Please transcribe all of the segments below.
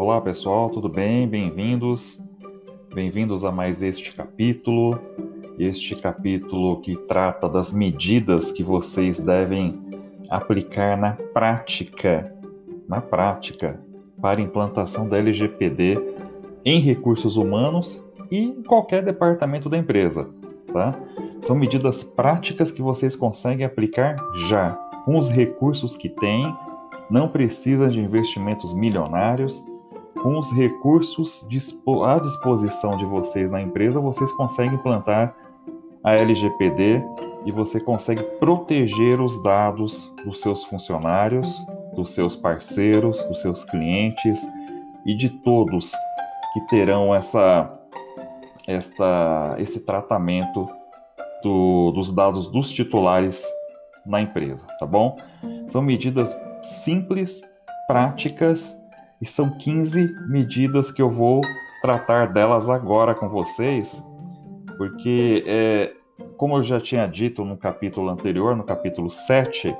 Olá pessoal, tudo bem? Bem-vindos. Bem-vindos a mais este capítulo. Este capítulo que trata das medidas que vocês devem aplicar na prática, na prática, para implantação da LGPD em recursos humanos e em qualquer departamento da empresa, tá? São medidas práticas que vocês conseguem aplicar já, com os recursos que têm, não precisa de investimentos milionários, com os recursos à disposição de vocês na empresa, vocês conseguem implantar a LGPD e você consegue proteger os dados dos seus funcionários, dos seus parceiros, dos seus clientes e de todos que terão essa, esta, esse tratamento do, dos dados dos titulares na empresa, tá bom? São medidas simples, práticas e são 15 medidas que eu vou tratar delas agora com vocês, porque, é, como eu já tinha dito no capítulo anterior, no capítulo 7,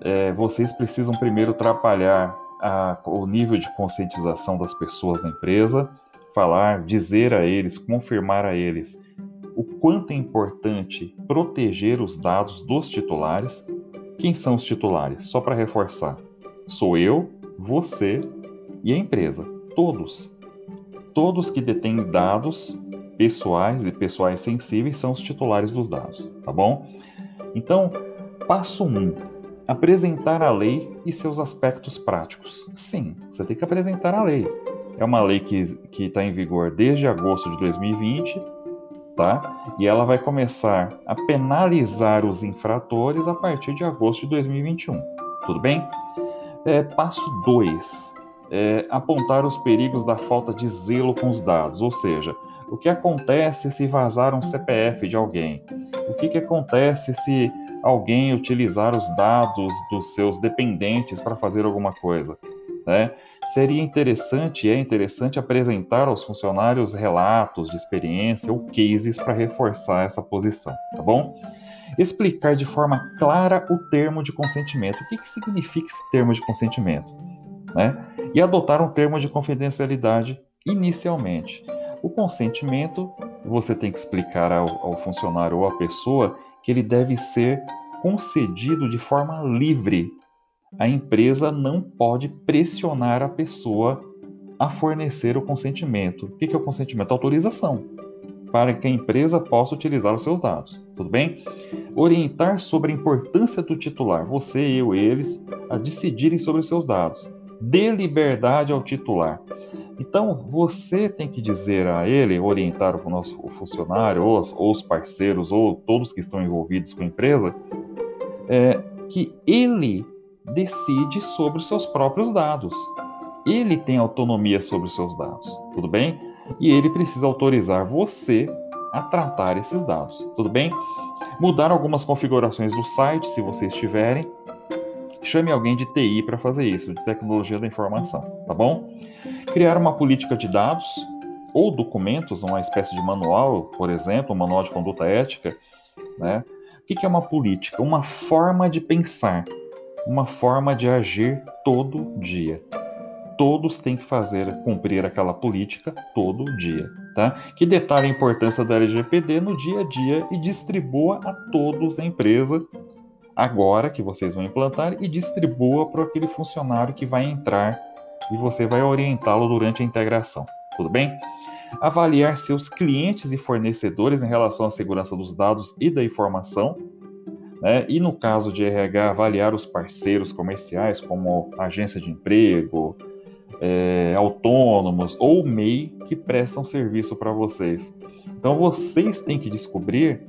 é, vocês precisam primeiro trabalhar a, o nível de conscientização das pessoas na empresa, falar, dizer a eles, confirmar a eles o quanto é importante proteger os dados dos titulares. Quem são os titulares? Só para reforçar: sou eu, você e a empresa. Todos. Todos que detêm dados pessoais e pessoais sensíveis são os titulares dos dados, tá bom? Então, passo 1. Um, apresentar a lei e seus aspectos práticos. Sim, você tem que apresentar a lei. É uma lei que está em vigor desde agosto de 2020 tá? E ela vai começar a penalizar os infratores a partir de agosto de 2021. Tudo bem? É, passo 2. É, apontar os perigos da falta de zelo com os dados, ou seja, o que acontece se vazar um CPF de alguém? O que, que acontece se alguém utilizar os dados dos seus dependentes para fazer alguma coisa? Né? Seria interessante é interessante apresentar aos funcionários relatos de experiência ou cases para reforçar essa posição, tá bom? Explicar de forma clara o termo de consentimento. O que, que significa esse termo de consentimento? Né? E adotar um termo de confidencialidade inicialmente. O consentimento, você tem que explicar ao, ao funcionário ou à pessoa que ele deve ser concedido de forma livre a empresa não pode pressionar a pessoa a fornecer o consentimento. O que é o consentimento? Autorização para que a empresa possa utilizar os seus dados. Tudo bem? Orientar sobre a importância do titular, você, eu, eles, a decidirem sobre os seus dados. Dê liberdade ao titular. Então, você tem que dizer a ele, orientar o nosso funcionário, ou, os, ou os parceiros, ou todos que estão envolvidos com a empresa, é, que ele decide sobre os seus próprios dados. Ele tem autonomia sobre os seus dados, tudo bem? E ele precisa autorizar você a tratar esses dados, tudo bem? Mudar algumas configurações do site, se vocês tiverem. Chame alguém de TI para fazer isso, de tecnologia da informação, tá bom? Criar uma política de dados ou documentos, uma espécie de manual, por exemplo, um manual de conduta ética, né? O que é uma política? Uma forma de pensar uma forma de agir todo dia. Todos têm que fazer, cumprir aquela política todo dia, tá? Que detalhe a importância da LGPD no dia a dia e distribua a todos da empresa agora que vocês vão implantar e distribua para aquele funcionário que vai entrar e você vai orientá-lo durante a integração. Tudo bem? Avaliar seus clientes e fornecedores em relação à segurança dos dados e da informação né? E no caso de RH, avaliar os parceiros comerciais, como agência de emprego, é, autônomos ou MEI que prestam serviço para vocês. Então vocês têm que descobrir,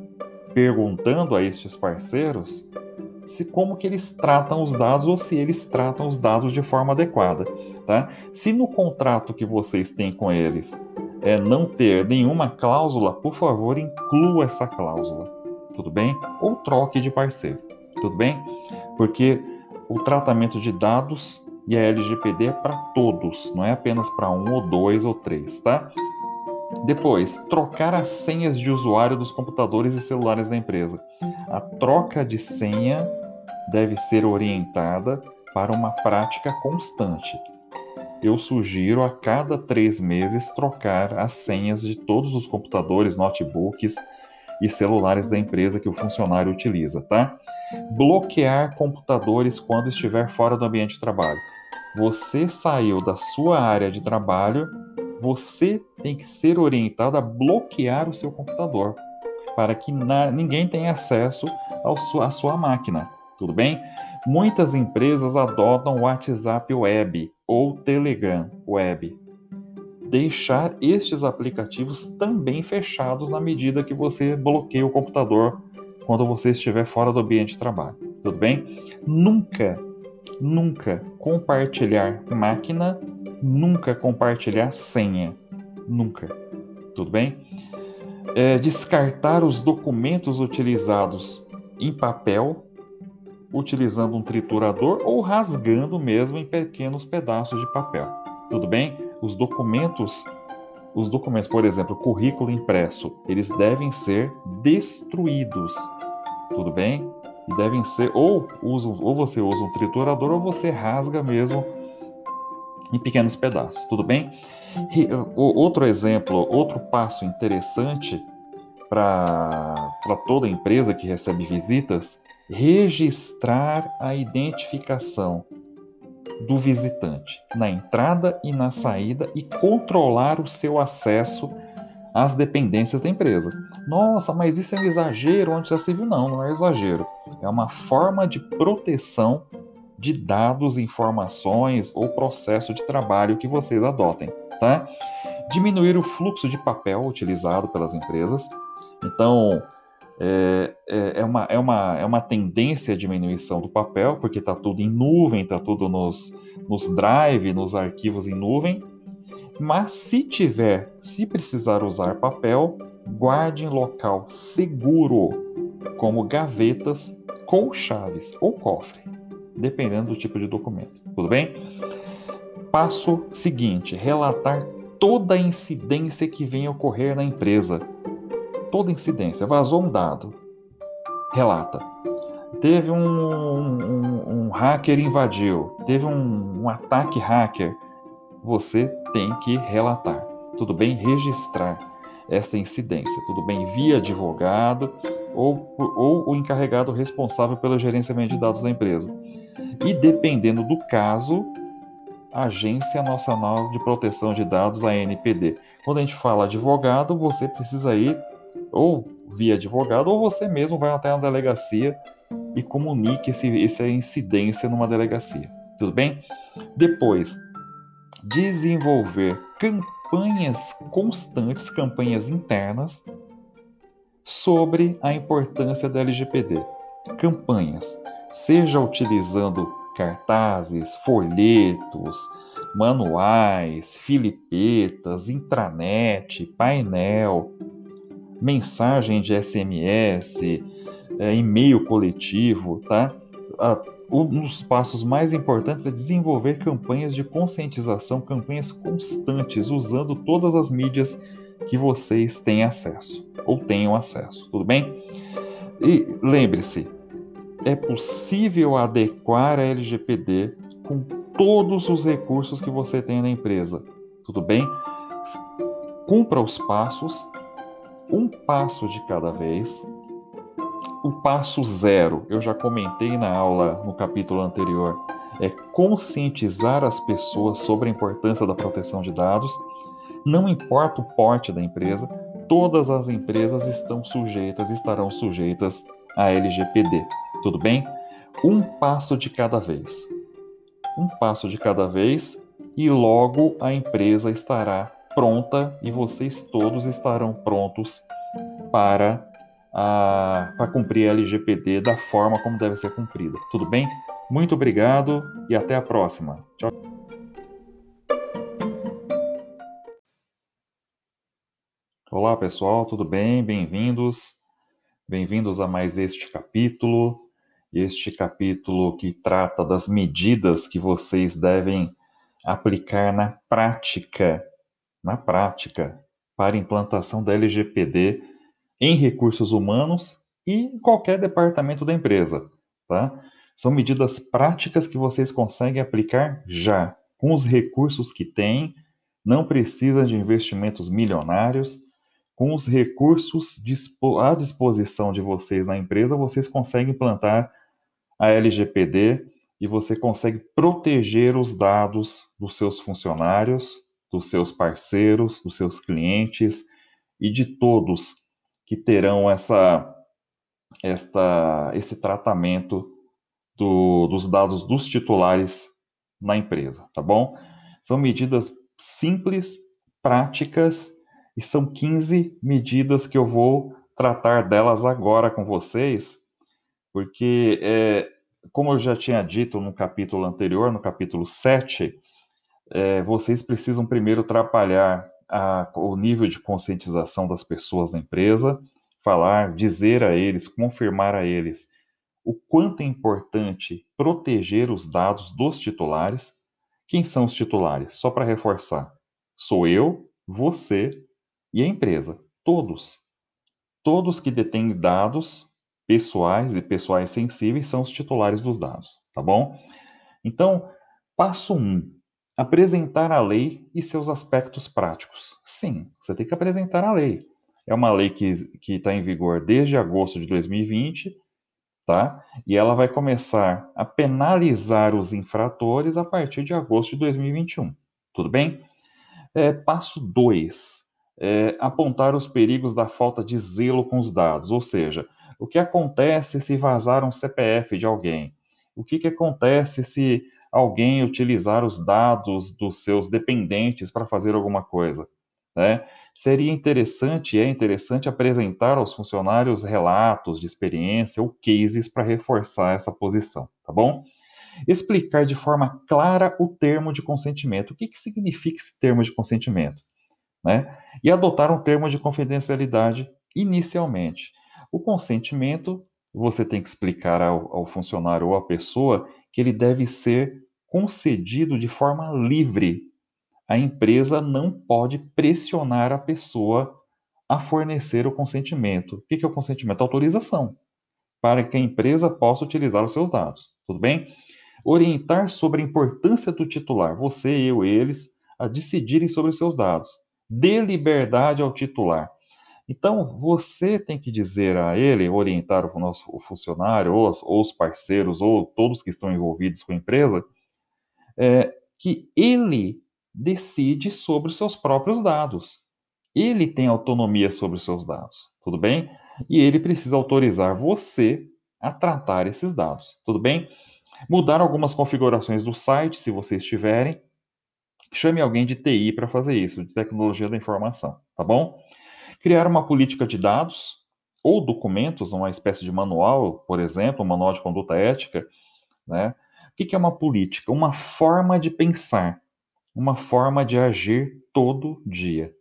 perguntando a estes parceiros, se como que eles tratam os dados ou se eles tratam os dados de forma adequada. Tá? Se no contrato que vocês têm com eles é não ter nenhuma cláusula, por favor, inclua essa cláusula tudo bem? Ou troque de parceiro, tudo bem? Porque o tratamento de dados e a LGPD é para todos, não é apenas para um ou dois ou três, tá? Depois, trocar as senhas de usuário dos computadores e celulares da empresa. A troca de senha deve ser orientada para uma prática constante. eu sugiro a cada três meses trocar as senhas de todos os computadores, notebooks e celulares da empresa que o funcionário utiliza, tá? Bloquear computadores quando estiver fora do ambiente de trabalho. Você saiu da sua área de trabalho, você tem que ser orientado a bloquear o seu computador para que ninguém tenha acesso à sua máquina, tudo bem? Muitas empresas adotam o WhatsApp Web ou Telegram Web. Deixar estes aplicativos também fechados na medida que você bloqueia o computador quando você estiver fora do ambiente de trabalho. Tudo bem? Nunca, nunca compartilhar máquina, nunca compartilhar senha. Nunca. Tudo bem? É, descartar os documentos utilizados em papel utilizando um triturador ou rasgando mesmo em pequenos pedaços de papel. Tudo bem? Os documentos, os documentos, por exemplo, currículo impresso, eles devem ser destruídos. Tudo bem? Devem ser ou ou você usa um triturador ou você rasga mesmo em pequenos pedaços. Tudo bem? E, outro exemplo, outro passo interessante para toda empresa que recebe visitas registrar a identificação do visitante na entrada e na saída e controlar o seu acesso às dependências da empresa. Nossa, mas isso é um exagero onde já se viu? Não, não é exagero. É uma forma de proteção de dados, informações ou processo de trabalho que vocês adotem, tá? Diminuir o fluxo de papel utilizado pelas empresas. Então, é, é, é, uma, é, uma, é uma tendência à diminuição do papel, porque está tudo em nuvem, está tudo nos, nos drive, nos arquivos em nuvem. Mas se tiver, se precisar usar papel, guarde em local seguro, como gavetas com chaves ou cofre, dependendo do tipo de documento. Tudo bem? Passo seguinte: relatar toda a incidência que venha ocorrer na empresa toda incidência. Vazou um dado. Relata. Teve um, um, um hacker invadiu. Teve um, um ataque hacker. Você tem que relatar. Tudo bem? Registrar esta incidência. Tudo bem? Via advogado ou, ou o encarregado responsável pelo gerenciamento de dados da empresa. E dependendo do caso, Agência Nacional de Proteção de Dados, a NPD. Quando a gente fala advogado, você precisa ir ou via advogado, ou você mesmo vai até a delegacia e comunique esse, essa incidência numa delegacia. Tudo bem? Depois, desenvolver campanhas constantes, campanhas internas, sobre a importância da LGPD. Campanhas, seja utilizando cartazes, folhetos, manuais, filipetas, intranet, painel, mensagem de SMS, é, e-mail coletivo, tá? um dos passos mais importantes é desenvolver campanhas de conscientização, campanhas constantes, usando todas as mídias que vocês têm acesso ou tenham acesso, tudo bem? E lembre-se, é possível adequar a LGPD com todos os recursos que você tem na empresa, tudo bem? Cumpra os passos um passo de cada vez. O passo zero, eu já comentei na aula no capítulo anterior, é conscientizar as pessoas sobre a importância da proteção de dados. Não importa o porte da empresa, todas as empresas estão sujeitas, estarão sujeitas à LGPD. Tudo bem? Um passo de cada vez. Um passo de cada vez e logo a empresa estará pronta e vocês todos estarão prontos para, a, para cumprir a LGPD da forma como deve ser cumprida. Tudo bem? Muito obrigado e até a próxima. Tchau. Olá pessoal, tudo bem? Bem-vindos. Bem-vindos a mais este capítulo. Este capítulo que trata das medidas que vocês devem aplicar na prática na prática para implantação da LGPD em recursos humanos e em qualquer departamento da empresa. Tá? São medidas práticas que vocês conseguem aplicar já. com os recursos que tem, não precisa de investimentos milionários. Com os recursos à disposição de vocês na empresa, vocês conseguem implantar a LGPD e você consegue proteger os dados dos seus funcionários, dos seus parceiros, dos seus clientes e de todos que terão essa, esta, esse tratamento do, dos dados dos titulares na empresa, tá bom? São medidas simples, práticas e são 15 medidas que eu vou tratar delas agora com vocês, porque, é, como eu já tinha dito no capítulo anterior, no capítulo 7, é, vocês precisam primeiro trabalhar a, o nível de conscientização das pessoas da empresa, falar, dizer a eles, confirmar a eles o quanto é importante proteger os dados dos titulares. Quem são os titulares? Só para reforçar: sou eu, você e a empresa. Todos. Todos que detêm dados pessoais e pessoais sensíveis são os titulares dos dados, tá bom? Então, passo 1. Um, apresentar a lei e seus aspectos práticos. Sim, você tem que apresentar a lei. É uma lei que está em vigor desde agosto de 2020 tá? E ela vai começar a penalizar os infratores a partir de agosto de 2021. Tudo bem? É, passo 2. É, apontar os perigos da falta de zelo com os dados, ou seja, o que acontece se vazar um CPF de alguém? O que, que acontece se alguém utilizar os dados dos seus dependentes para fazer alguma coisa? Né? Seria interessante é interessante apresentar aos funcionários relatos de experiência ou cases para reforçar essa posição, tá bom? Explicar de forma clara o termo de consentimento. O que, que significa esse termo de consentimento? Né? E adotar um termo de confidencialidade inicialmente. O consentimento, você tem que explicar ao, ao funcionário ou à pessoa que ele deve ser concedido de forma livre a empresa não pode pressionar a pessoa a fornecer o consentimento. O que é o consentimento? Autorização para que a empresa possa utilizar os seus dados. Tudo bem? Orientar sobre a importância do titular, você, eu, eles, a decidirem sobre os seus dados. Dê liberdade ao titular. Então, você tem que dizer a ele, orientar o nosso o funcionário, ou, as, ou, os parceiros, ou todos que estão envolvidos com a empresa, é, que ele decide sobre os seus próprios dados. Ele tem autonomia sobre os seus dados, tudo bem? E ele precisa autorizar você a tratar esses dados, tudo bem? Mudar algumas configurações do site, se vocês tiverem. Chame alguém de TI para fazer isso, de tecnologia da informação, tá bom? Criar uma política de dados ou documentos, uma espécie de manual, por exemplo, um manual de conduta ética, né? O que é uma política? Uma forma de pensar uma forma de agir todo dia.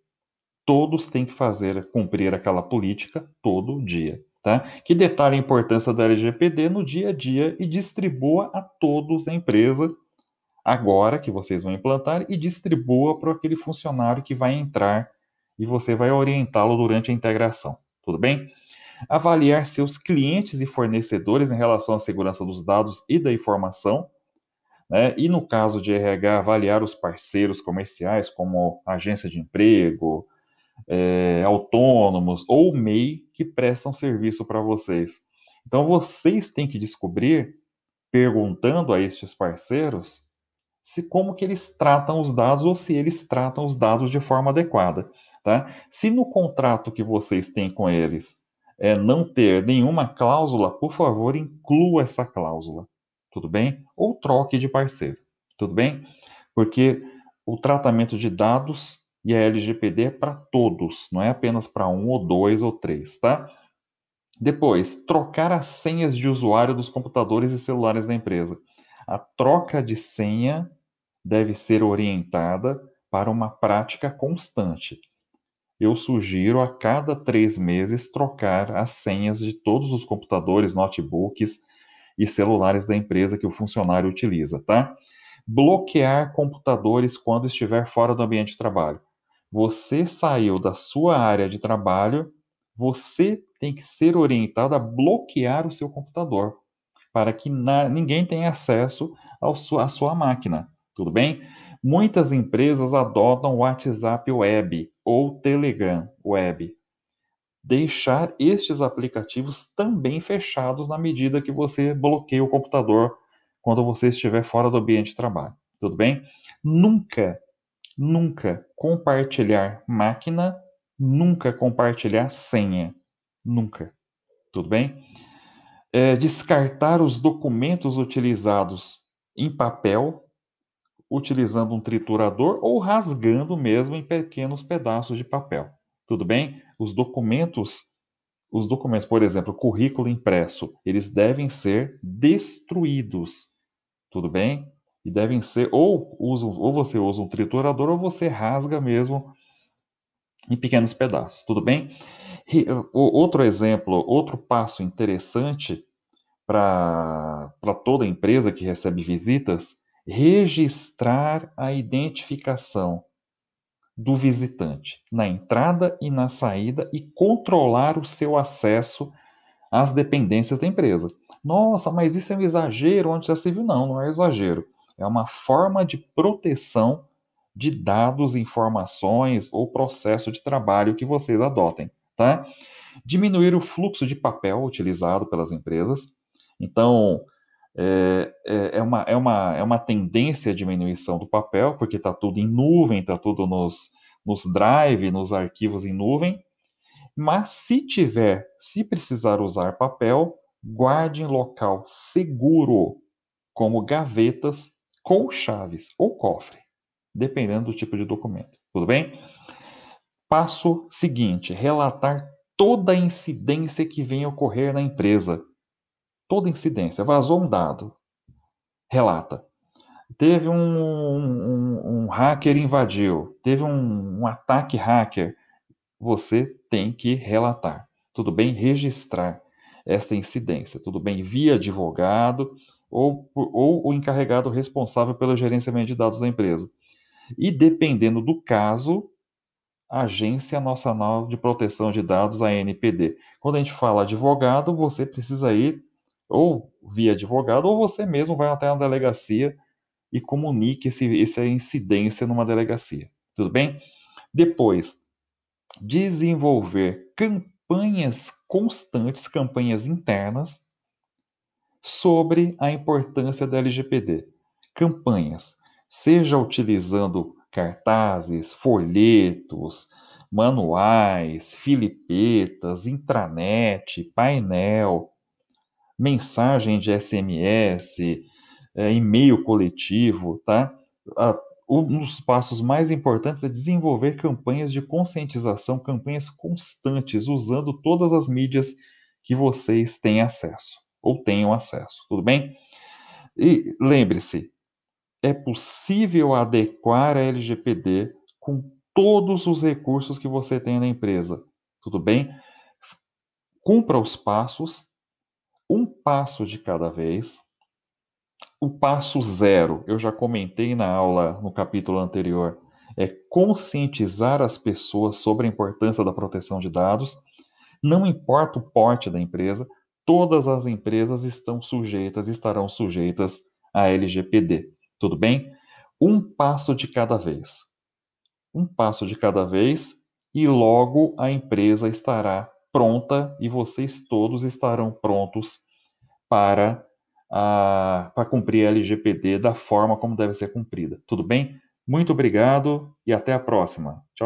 Todos têm que fazer, cumprir aquela política todo dia. Tá? Que detalhe a importância da LGPD no dia a dia e distribua a todos da empresa, agora que vocês vão implantar, e distribua para aquele funcionário que vai entrar e você vai orientá-lo durante a integração. Tudo bem? Avaliar seus clientes e fornecedores em relação à segurança dos dados e da informação né? E no caso de RH, avaliar os parceiros comerciais, como agência de emprego, é, autônomos ou MEI que prestam serviço para vocês. Então vocês têm que descobrir, perguntando a estes parceiros, se como que eles tratam os dados ou se eles tratam os dados de forma adequada. Tá? Se no contrato que vocês têm com eles é, não ter nenhuma cláusula, por favor, inclua essa cláusula tudo bem? Ou troque de parceiro, tudo bem? Porque o tratamento de dados e a LGPD é para todos, não é apenas para um ou dois ou três, tá? Depois, trocar as senhas de usuário dos computadores e celulares da empresa. A troca de senha deve ser orientada para uma prática constante. Eu sugiro a cada três meses trocar as senhas de todos os computadores, notebooks e celulares da empresa que o funcionário utiliza, tá? Bloquear computadores quando estiver fora do ambiente de trabalho. Você saiu da sua área de trabalho, você tem que ser orientado a bloquear o seu computador, para que na, ninguém tenha acesso à sua, sua máquina, tudo bem? Muitas empresas adotam o WhatsApp Web ou Telegram Web. Deixar estes aplicativos também fechados na medida que você bloqueia o computador quando você estiver fora do ambiente de trabalho. Tudo bem? Nunca, nunca compartilhar máquina, nunca compartilhar senha. Nunca. Tudo bem? É, descartar os documentos utilizados em papel utilizando um triturador ou rasgando mesmo em pequenos pedaços de papel. Tudo bem? Os documentos, os documentos, por exemplo, currículo impresso, eles devem ser destruídos. Tudo bem? E devem ser ou usa, ou você usa um triturador ou você rasga mesmo em pequenos pedaços. Tudo bem? E, outro exemplo, outro passo interessante para toda empresa que recebe visitas registrar a identificação do visitante na entrada e na saída e controlar o seu acesso às dependências da empresa. Nossa, mas isso é um exagero onde já se viu? Não, não é exagero. É uma forma de proteção de dados, informações ou processo de trabalho que vocês adotem, tá? Diminuir o fluxo de papel utilizado pelas empresas. Então, é, é, é, uma, é, uma, é uma tendência à diminuição do papel, porque está tudo em nuvem, está tudo nos, nos drive, nos arquivos em nuvem. Mas se tiver, se precisar usar papel, guarde em local seguro, como gavetas com chaves ou cofre, dependendo do tipo de documento. Tudo bem? Passo seguinte: relatar toda incidência que venha ocorrer na empresa, toda incidência. Vazou um dado. Relata. Teve um, um, um hacker invadiu. Teve um, um ataque hacker. Você tem que relatar. Tudo bem? Registrar esta incidência. Tudo bem? Via advogado ou, ou o encarregado responsável pelo gerenciamento de dados da empresa. E dependendo do caso, Agência Nacional de Proteção de Dados, a NPD. Quando a gente fala advogado, você precisa ir ou via advogado, ou você mesmo vai até a delegacia e comunique esse, essa incidência numa delegacia. Tudo bem? Depois, desenvolver campanhas constantes, campanhas internas, sobre a importância da LGPD. Campanhas, seja utilizando cartazes, folhetos, manuais, filipetas, intranet, painel, mensagem de SMS, é, e-mail coletivo, tá? um dos passos mais importantes é desenvolver campanhas de conscientização, campanhas constantes, usando todas as mídias que vocês têm acesso ou tenham acesso, tudo bem? E lembre-se, é possível adequar a LGPD com todos os recursos que você tem na empresa, tudo bem? Cumpra os passos um passo de cada vez. O passo zero, eu já comentei na aula, no capítulo anterior, é conscientizar as pessoas sobre a importância da proteção de dados. Não importa o porte da empresa, todas as empresas estão sujeitas, estarão sujeitas à LGPD. Tudo bem? Um passo de cada vez. Um passo de cada vez e logo a empresa estará pronta e vocês todos estarão prontos para, a, para cumprir a LGPD da forma como deve ser cumprida. Tudo bem? Muito obrigado e até a próxima. Tchau.